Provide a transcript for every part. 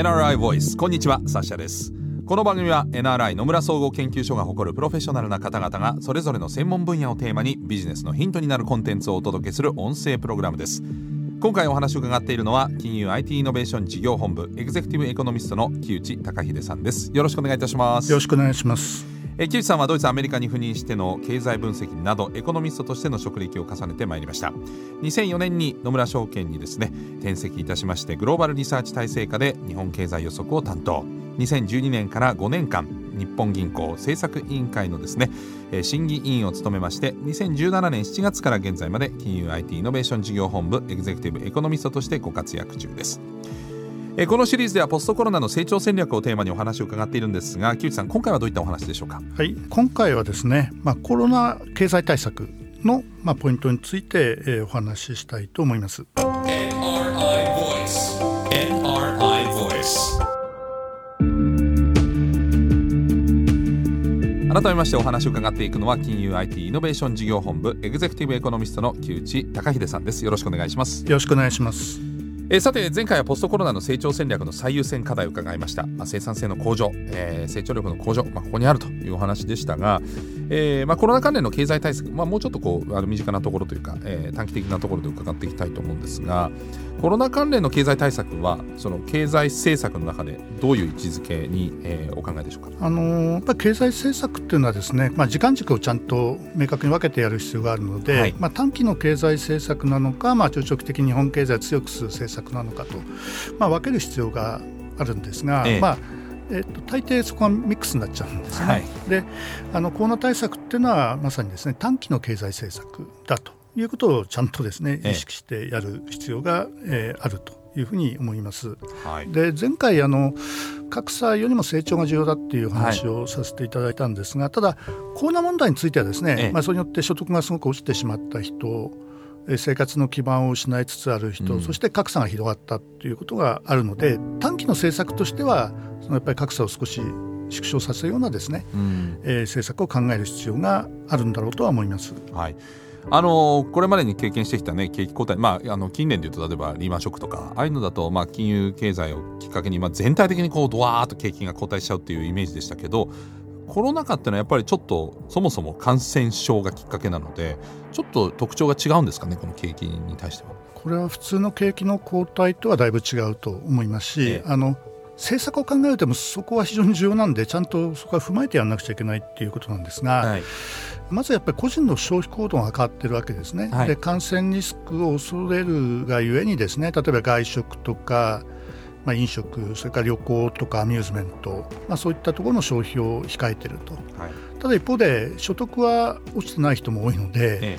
NRI ボイス。こんにちはサッシャです。この番組は NRI 野村総合研究所が誇るプロフェッショナルな方々がそれぞれの専門分野をテーマにビジネスのヒントになるコンテンツをお届けする音声プログラムです。今回お話を伺っているのは金融 IT イノベーション事業本部エグゼクティブエコノミストの木内隆秀さんです。よろしくお願いいたします。よろしくお願いします。え木内さんはドイツアメリカに赴任しての経済分析などエコノミストとしての職歴を重ねてまいりました。2004年に野村証券にですね転籍いたしましてグローバルリサーチ体制下で日本経済予測を担当。2012年から5年間日本銀行政策委員会のですね審議委員を務めまして2017年7月から現在まで金融 IT イノベーション事業本部エグゼクティブエコノミストとしてご活躍中です。えこのシリーズではポストコロナの成長戦略をテーマにお話を伺っているんですが木内さん今回はどういったお話でしょうか？はい。今回はですね、まあ、コロナ経済対策の、まあ、ポイントについて、えー、お話ししたいと思います。改めましてお話を伺っていくのは金融 IT イノベーション事業本部エグゼクティブエコノミストの木内隆秀さんです。よろしくお願いします。よろしくお願いしますえー、さて前回はポストコロナの成長戦略の最優先課題を伺いました、まあ、生産性の向上、えー、成長力の向上、まあ、ここにあるというお話でしたが、えーまあ、コロナ関連の経済対策、まあ、もうちょっとこうあの身近なところというか、えー、短期的なところで伺っていきたいと思うんですがコロナ関連の経済対策はその経済政策の中でどういう位置づけに、えー、お考えでしょうか、あのー、やっぱり経済政策っていうのはですね、まあ、時間軸をちゃんと明確に分けてやる必要があるので、はい、まあ、短期の経済政策なのか、まあ、中長期的に日本経済を強くする政策なのかとまあ、分ける必要があるんですが、ええ、まあえっと、大抵そこはミックスになっちゃうんですね。はい、であのコロナ対策っていうのはまさにですね短期の経済政策だということをちゃんとですね意識してやる必要が、えー、あるというふうに思います。はい、で前回あの格差よりも成長が重要だっていう話をさせていただいたんですが、はい、ただコロナ問題についてはですね、まあ、それによって所得がすごく落ちてしまった人生活の基盤を失いつつある人、うん、そして格差が広がったということがあるので短期の政策としてはそのやっぱり格差を少し縮小させるようなですね、うん、えー、政策を考える必要があるんだろうとは思います。はい。あのこれまでに経験してきた、ね、景気後退、まあ、あの近年でいうと例えばリーマンショックとかああいうのだと、まあ、金融経済をきっかけに、まあ、全体的にこうドワーッと景気が後退しちゃうっていうイメージでしたけどコロナ禍ってのはやっぱりちょっとそもそも感染症がきっかけなのでちょっと特徴が違うんですかねこの景気に対しては。これは普通の景気の後退とはだいぶ違うと思いますし、ええ、あの政策を考えるともそこは非常に重要なんでちゃんとそこは踏まえてやらなくちゃいけないっていうことなんですが、はい、まずやっぱり個人の消費行動が変わってるわけですね。はい、で感染リスクを恐れるがゆえにですね例えば外食とかまあ、飲食、それから旅行とかアミューズメント、まあ、そういったところの消費を控えていると、はい、ただ一方で所得は落ちてない人も多いので、ええ、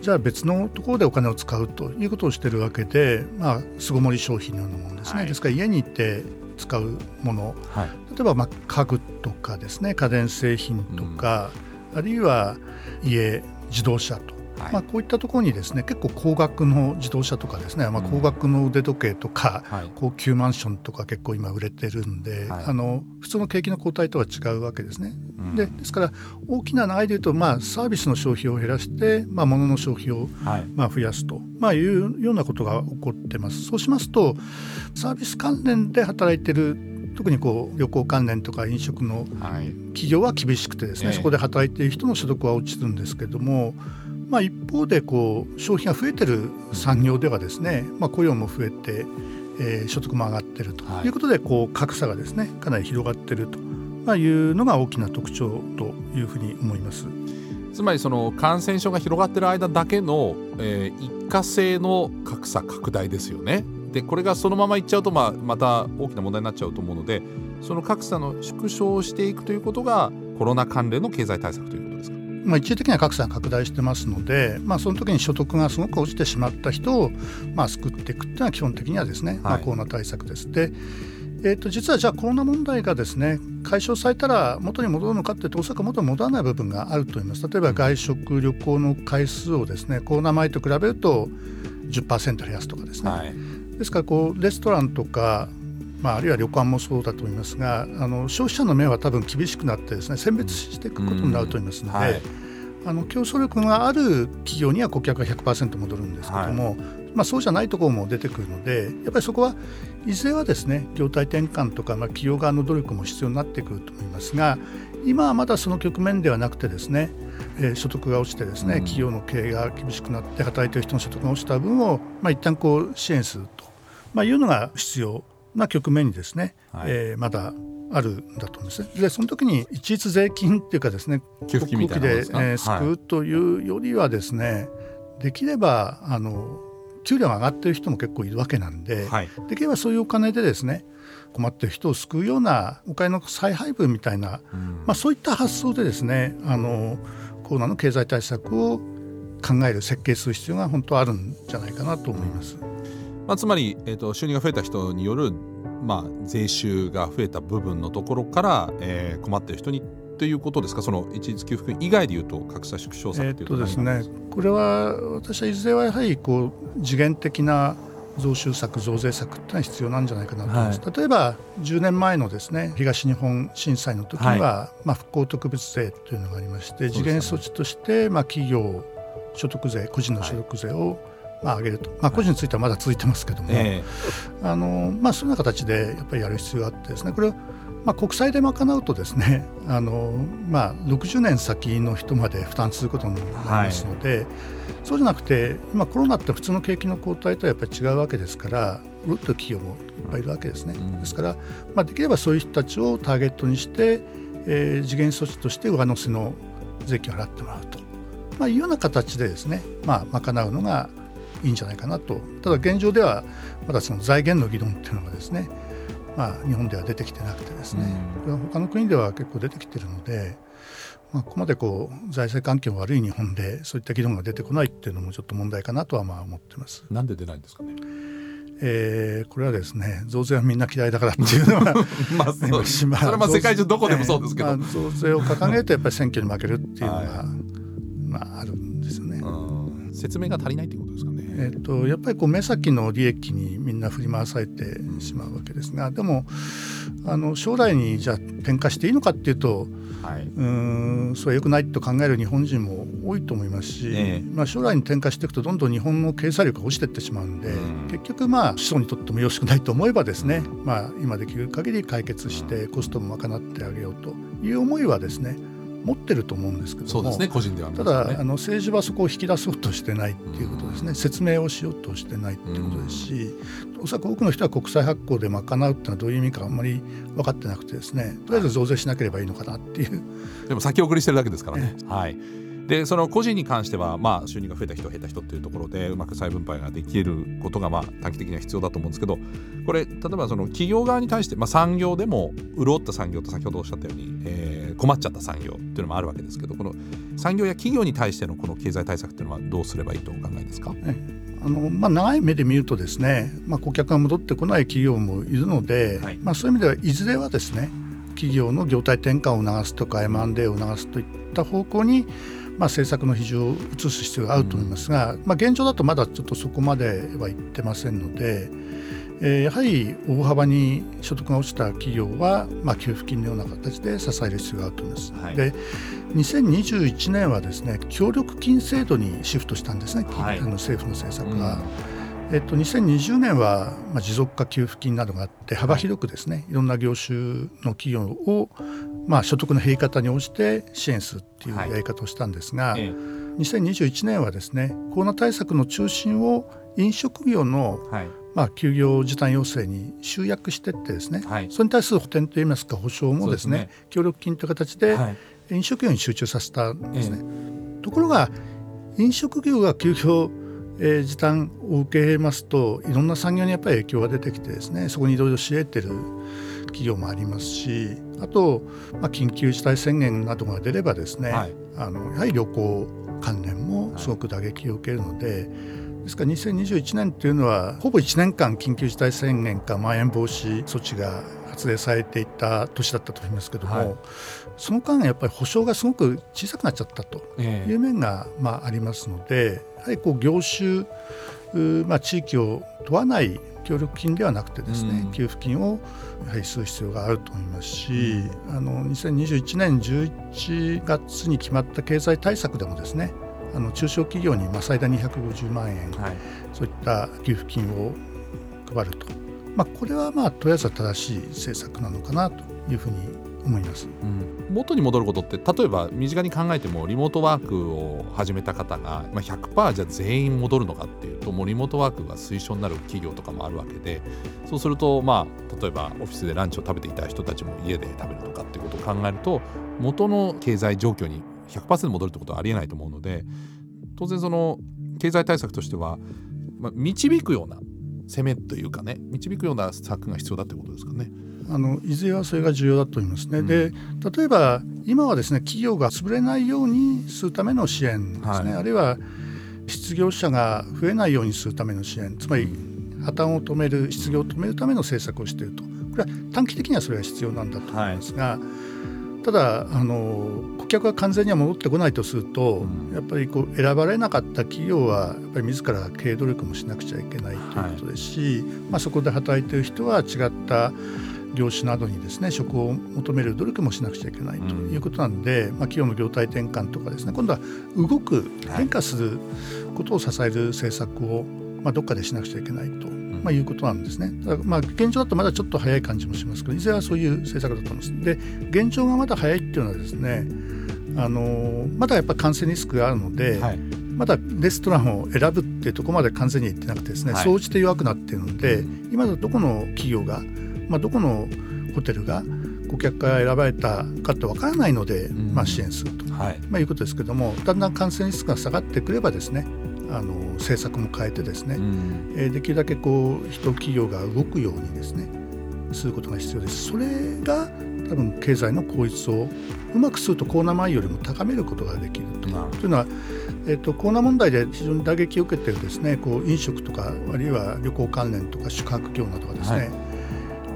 じゃあ別のところでお金を使うということをしているわけで、まあ、巣ごもり消費のようなものですね、はい、ですから家に行って使うもの、はい、例えばまあ家具とかですね家電製品とか、うん、あるいは家自動車とはい、まあ、こういったところにですね結構高額の自動車とかですね、まあ、高額の腕時計とか、うん、高級マンションとか結構今売れてるんで、はい、あの普通の景気の後退とは違うわけですね。うん、でですから大きな流れで言うと、まあ、サービスの消費を減らして、まあ、物の消費を、まあ、増やすと、まあ、いうようなことが起こってます。そうしますとサービス関連で働いてる特にこう旅行関連とか飲食の企業は厳しくてですね、はい、そこで働いている人の所得は落ちるんですけども、まあ、一方でこう消費が増えてる産業ではですね、まあ、雇用も増えて、えー、所得も上がってるということで、こう格差がですねかなり広がってると、まあ、いうのが大きな特徴というふうに思います。つまりその感染症が広がってる間だけの、えー、一過性の格差拡大ですよね。でこれがそのままいっちゃうと、まあ、また大きな問題になっちゃうと思うのでその格差の縮小をしていくということがコロナ関連の経済対策というまあ、一時的には格差が拡大してますので、まあ、その時に所得がすごく落ちてしまった人を、まあ、救っていくというのは基本的にはですね、はい、まあ、コロナ対策です。でえー、と実はじゃあコロナ問題がですね解消されたら元に戻るのかっていうと大阪元に戻らない部分があると思います。例えば外食旅行の回数をですねコロナ前と比べると10%減らすとかですね、はい、ですからこうレストランとかまあ、あるいは旅館もそうだと思いますがあの消費者の目は多分厳しくなってですね選別していくことになると思いますので、うんはい、あの競争力がある企業には顧客が100%戻るんですけども、はい、まあ、そうじゃないところも出てくるのでやっぱりそこはいずれはですね業態転換とか、まあ、企業側の努力も必要になってくると思いますが今はまだその局面ではなくてですね、えー、所得が落ちてですね、企業の経営が厳しくなって働いている人の所得が落ちた分を、まあ、一旦こう支援すると、まあ、いうのが必要な局面にですね、はい、えー、まだあるんだと思うんです。ね。でその時に一律税金っていうかですね給付金みたいなで、えー、救うというよりはですね、はい、できればあの給料が上がってる人も結構いるわけなんで、はい、できればそういうお金でですね困ってる人を救うようなお金の再配分みたいな、うん、まあ、そういった発想でですねあのコロナの経済対策を考える設計する必要が本当はあるんじゃないかなと思います。まあ、つまり、えーと、収入が増えた人による、まあ、税収が増えた部分のところから、えー、困っている人にということですか？その一律給付金以外でいうと格差縮小策というとですねこれは私はいずれはやはりこう次元的な増収策増税策っていうのは必要なんじゃないかなと思います、はい、例えば10年前のですね東日本震災の時には、はい、まあ、復興特別税というのがありまして次元措置として、まあ、企業所得税個人の所得税を、はいまあ、上げると、まあ、個人についてはまだ続いてますけども、えー、あのまあ、そういうような形でやっぱりやる必要があってですね。これまあ、国債で賄うとですね あの、まあ、60年先の人まで負担することになりますので、はい、そうじゃなくて今コロナって普通の景気の後退とはやっぱり違うわけですからうるっと企業もいっぱいいるわけですね。うん、ですから、まあ、できればそういう人たちをターゲットにして、えー、次元措置として上乗せの税金を払ってもらうと、まあ、いうような形でですね、まあ、賄うのがいいんじゃないかなとただ現状ではまだその財源の議論っていうのがですねまあ、日本では出てきてなくてですね、これは他の国では結構出てきてるので、まあ、ここまでこう財政環境悪い日本でそういった議論が出てこないっていうのもちょっと問題かなとはまあ思ってます。なんで出ないんですかね？えー、これはですね増税はみんな嫌いだからっていうのは まあそそれはまあ世界中どこでもそうですけど、えーまあ、増税を掲げるとやっぱり選挙に負けるっていうのが、はい、まあ、あるんですよね。説明が足りないってこと。えーと、やっぱりこう目先の利益にみんな振り回されてしまうわけですがでもあの将来にじゃあ転嫁していいのかっていうと、はい、うんそれはよくないと考える日本人も多いと思いますし、えー、まあ、将来に転嫁していくとどんどん日本の経済力が落ちていってしまうんで、うん、結局まあ子孫にとってもよろしくないと思えばですね、まあ、今できる限り解決してコストも賄ってあげようという思いはですね持ってると思うんですけどそうですね個人では、ね、ただあの政治はそこを引き出そうとしてないっていうことですね、うん、説明をしようとしてないっていうことですし、うん、おそらく多くの人は国債発行で賄うっていうのはどういう意味かあんまり分かってなくてですねとりあえず増税しなければいいのかなっていう。でも先送りしてるだけですからね。はいでその個人に関しては、まあ、収入が増えた人減った人っていうところでうまく再分配ができることが、まあ、短期的には必要だと思うんですけどこれ例えばその企業側に対して、まあ、産業でも潤った産業と先ほどおっしゃったように、えー、困っちゃった産業っていうのもあるわけですけどこの産業や企業に対してのこの経済対策っていうのはどうすればいいとお考えですか、あのまあ、長い目で見るとですね、まあ、顧客が戻ってこない企業もいるので、はい、まあ、そういう意味ではいずれはですね企業の業態転換を促すとか M&A を促すといった方向にまあ、政策の比重を移す必要があると思いますが、まあ、現状だとまだちょっとそこまではいってませんので、えー、やはり大幅に所得が落ちた企業は、まあ、給付金のような形で支える必要があると思います。はい、で2021年はですね協力金制度にシフトしたんですね、はい、あの政府の政策が。うんえっと、2020年は、まあ、持続化給付金などがあって幅広くですねいろんな業種の企業を、まあ、所得の減り方に応じて支援するっていうやり方をしたんですが、はい、2021年はですねコロナ対策の中心を飲食業の、はい、まあ、休業時短要請に集約していってですね、はい、それに対する補填といいますか保証もですね、ね、協力金という形で飲食業に集中させたんですね。ところが飲食業が休業えー、時短を受けますといろんな産業にやっぱり影響が出てきてですねそこにいろいろ知得てる企業もありますしあと、まあ、緊急事態宣言などが出ればですね、はい、あのやはり旅行関連もすごく打撃を受けるので、はい、ですから2021年というのはほぼ1年間緊急事態宣言かまん延防止措置が発令されていた年だったと思いますけども、はい、その間やっぱり保証がすごく小さくなっちゃったという面が、まあ、ありますのでやはりこう業種、まあ、地域を問わない協力金ではなくてですね、うん、給付金をやはりする必要があると思いますし、うん、あの2021年11月に決まった経済対策でもですねあの中小企業にまあ最大250万円、はい、そういった給付金を配ると、まあ、これはまあとりあえずは正しい政策なのかなというふうに思います、うん、元に戻ることって例えば身近に考えてもリモートワークを始めた方が、ま、100%じゃ全員戻るのかっていうともうリモートワークが推奨になる企業とかもあるわけでそうするとまあ例えばオフィスでランチを食べていた人たちも家で食べるとかっていうことを考えると元の経済状況に100%戻るってことはありえないと思うので当然その経済対策としては、まあ、導くような攻めというかね導くような策が必要だということですかね。あのいずれはそれが重要だと思いますね。うん、で例えば今はですね企業が潰れないようにするための支援ですね、はい、あるいは失業者が増えないようにするための支援。つまり破綻を止める失業を止めるための政策をしていると。これは短期的にはそれは必要なんだと思いますが、はい、ただあの顧客が完全には戻ってこないとすると、うん、やっぱりこう選ばれなかった企業はやっぱり自ら経営努力もしなくちゃいけないということですし、はい、まあ、そこで働いている人は違った業種などにですね職を求める努力もしなくちゃいけないということなんで、うん、まあ、企業の業態転換とかですね今度は動く変化することを支える政策を、まあ、どっかでしなくちゃいけないと。まあ、いうことなんですね。だまあ現状だとまだちょっと早い感じもしますけどいずれはそういう政策だと思います。で現状がまだ早いっていうのはですねあのまだやっぱ感染リスクがあるので、はい、まだレストランを選ぶっていうところまで完全にいってなくてですね、はい、総じて弱くなっているので今だどこの企業がまあ、どこのホテルが顧客から選ばれたかってわからないので、まあ、支援すると、はい。まあ、いうことですけどもだんだん感染リスクが下がってくればですねあの政策も変えてですね、うん、えー、できるだけこう人企業が動くようにですねすることが必要です。それが多分経済の効率をうまくするとコロナ前よりも高めることができると。というのは、えーと、コロナ問題で非常に打撃を受けているですねこう飲食とかあるいは旅行関連とか宿泊業などがですね、はい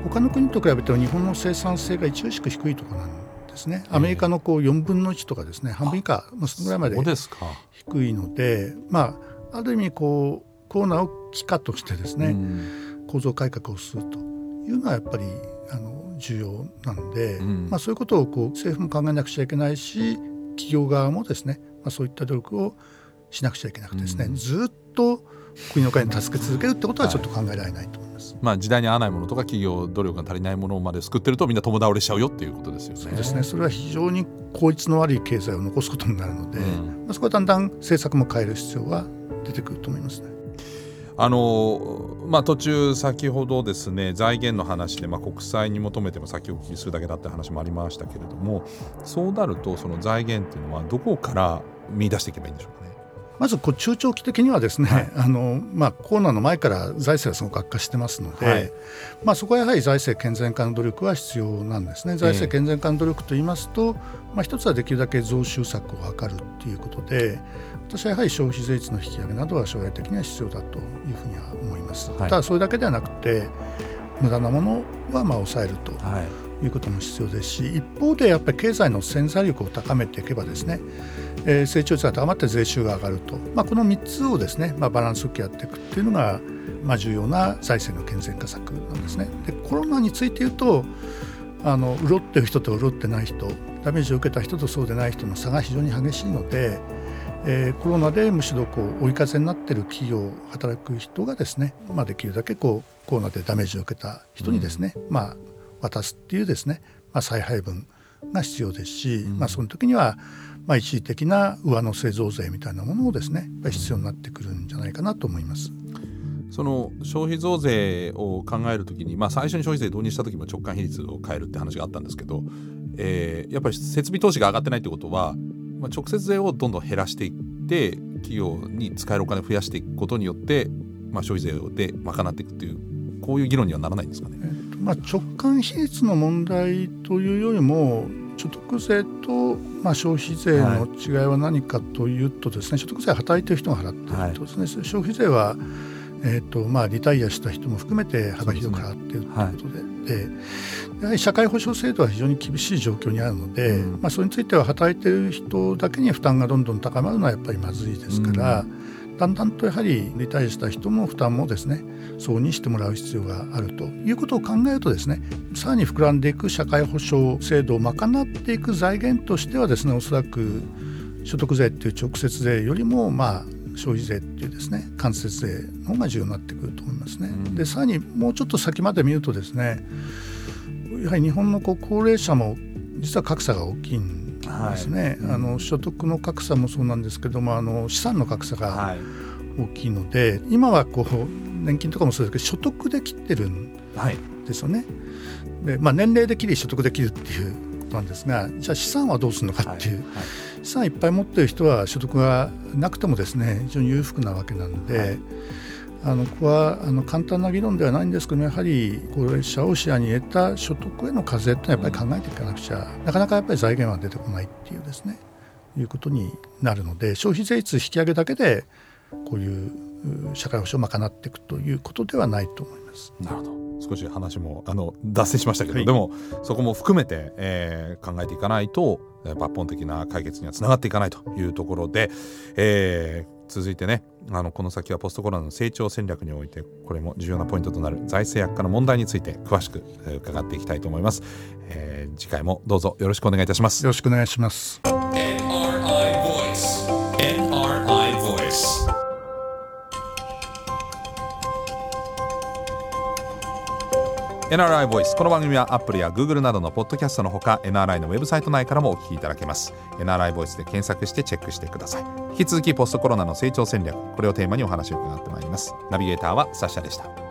他の国と比べて日本の生産性が著しく低いところなんですね。アメリカのこう4分の1とかですね半分以下、まあ、そのぐらいまで低いのでまあある意味こうコロナを機化としてですね、構造改革をするというのはやっぱりあの重要なので、うん、まあ、そういうことをこう政府も考えなくちゃいけないし企業側もですね、まあ、そういった努力をしなくちゃいけなくてですね、うん、ずっと国の会に助け続けるってことはちょっと考えられないと思います。はい、まあ、時代に合わないものとか企業努力が足りないものまで救ってるとみんな共倒れしちゃうよっていうことですよね。そうですねそれは非常に効率の悪い経済を残すことになるので、うん、まあ、そこはだんだん政策も変える必要は出てくると思いますね。あのまあ、途中、先ほどですね財源の話で、まあ、国債に求めても先お聞きするだけだって話もありましたけれどもそうなるとその財源っていうのはどこから見出していけばいいんでしょうかね。まずこう中長期的にはですね、はい、あのまあ、コロナの前から財政はすごく悪化してますので、はい、まあ、そこはやはり財政健全化の努力は必要なんですね。財政健全化の努力といいますと、まあ、一つはできるだけ増収策を図るということで私はやはり消費税率の引き上げなどは将来的には必要だというふうには思います。はい、ただそれだけではなくて無駄なものはまあ抑えると。いうことも必要ですし一方でやっぱり経済の潜在力を高めていけばですねえー、成長率が高まって税収が上がると、まあ、この3つをですね、まあ、バランスよくやっていくっていうのが、まあ、重要な財政の健全化策なんですね。でコロナについて言うとあの潤ってる人と潤ってない人ダメージを受けた人とそうでない人の差が非常に激しいので、えー、コロナでむしろこう追い風になっている企業働く人がですね、まあ、できるだけこうコロナでダメージを受けた人にですね、うん、まあ、渡すっていうですね、まあ、再配分が必要ですし、うん、まあ、その時にはまあ、一時的な上乗せ増税みたいなものをですね必要になってくるんじゃないかなと思います。その消費増税を考えるときに、まあ、最初に消費税導入した時も直感比率を変えるって話があったんですけど、えー、やっぱり設備投資が上がってないってことは、まあ、直接税をどんどん減らしていって企業に使えるお金を増やしていくことによって、まあ、消費税で賄っていくっていうこういう議論にはならないんですかね。まあ、直感比率の問題というよりも所得税と、まあ、消費税の違いは何かというとですね、はい、所得税は働いてる人が払っているとですね、はい、消費税は、えーとまあ、リタイアした人も含めて幅広く払っているということで。で、やはり社会保障制度は非常に厳しい状況にあるので、うん、まあ、それについては働いている人だけに負担がどんどん高まるのはやっぱりまずいですから、うん、だんだんとやはりリタイアした人の負担もですねそうにしてもらう必要があるということを考えるとですねさらに膨らんでいく社会保障制度を賄っていく財源としてはですねおそらく所得税っていう直接税よりもまあ消費税っていうですね間接税の方が重要になってくると思いますね。でさらにもうちょっと先まで見るとですねやはり日本のこう高齢者も実は格差が大きいんですね、はい、あの所得の格差もそうなんですけどもあの資産の格差が大きいので、はい、今はこう年金とかもそうですけど所得で切ってるんですよね。はい、でまあ、年齢で切り所得で切るっていうことなんですがじゃあ資産はどうするのかっていう、資産いっぱい持ってる人は所得がなくてもですね非常に裕福なわけなので。あのここはあの簡単な議論ではないんですけどやはり高齢者を視野に入れた所得への課税というのはやっぱり考えていかなくちゃなかなかやっぱり財源は出てこないっていうですねいうことになるので消費税率引き上げだけでこういう社会保障を賄っていくということではないと思います。なるほど少し話もあの脱線しましたけど、はい、でもそこも含めて、えー、考えていかないと抜本的な解決にはつながっていかないというところで、えー、続いてねあのこの先はポストコロナの成長戦略においてこれも重要なポイントとなる財政悪化の問題について詳しく伺っていきたいと思います、えー、次回もどうぞよろしくお願いいたします。よろしくお願いします。NRI ボイスこの番組はアップルや Google などのポッドキャストのほか NRI のウェブサイト内からもお聞きいただけます。NRI ボイスで検索してチェックしてください。引き続きポストコロナの成長戦略これをテーマにお話を伺ってまいります。ナビゲーターはサッシャでした。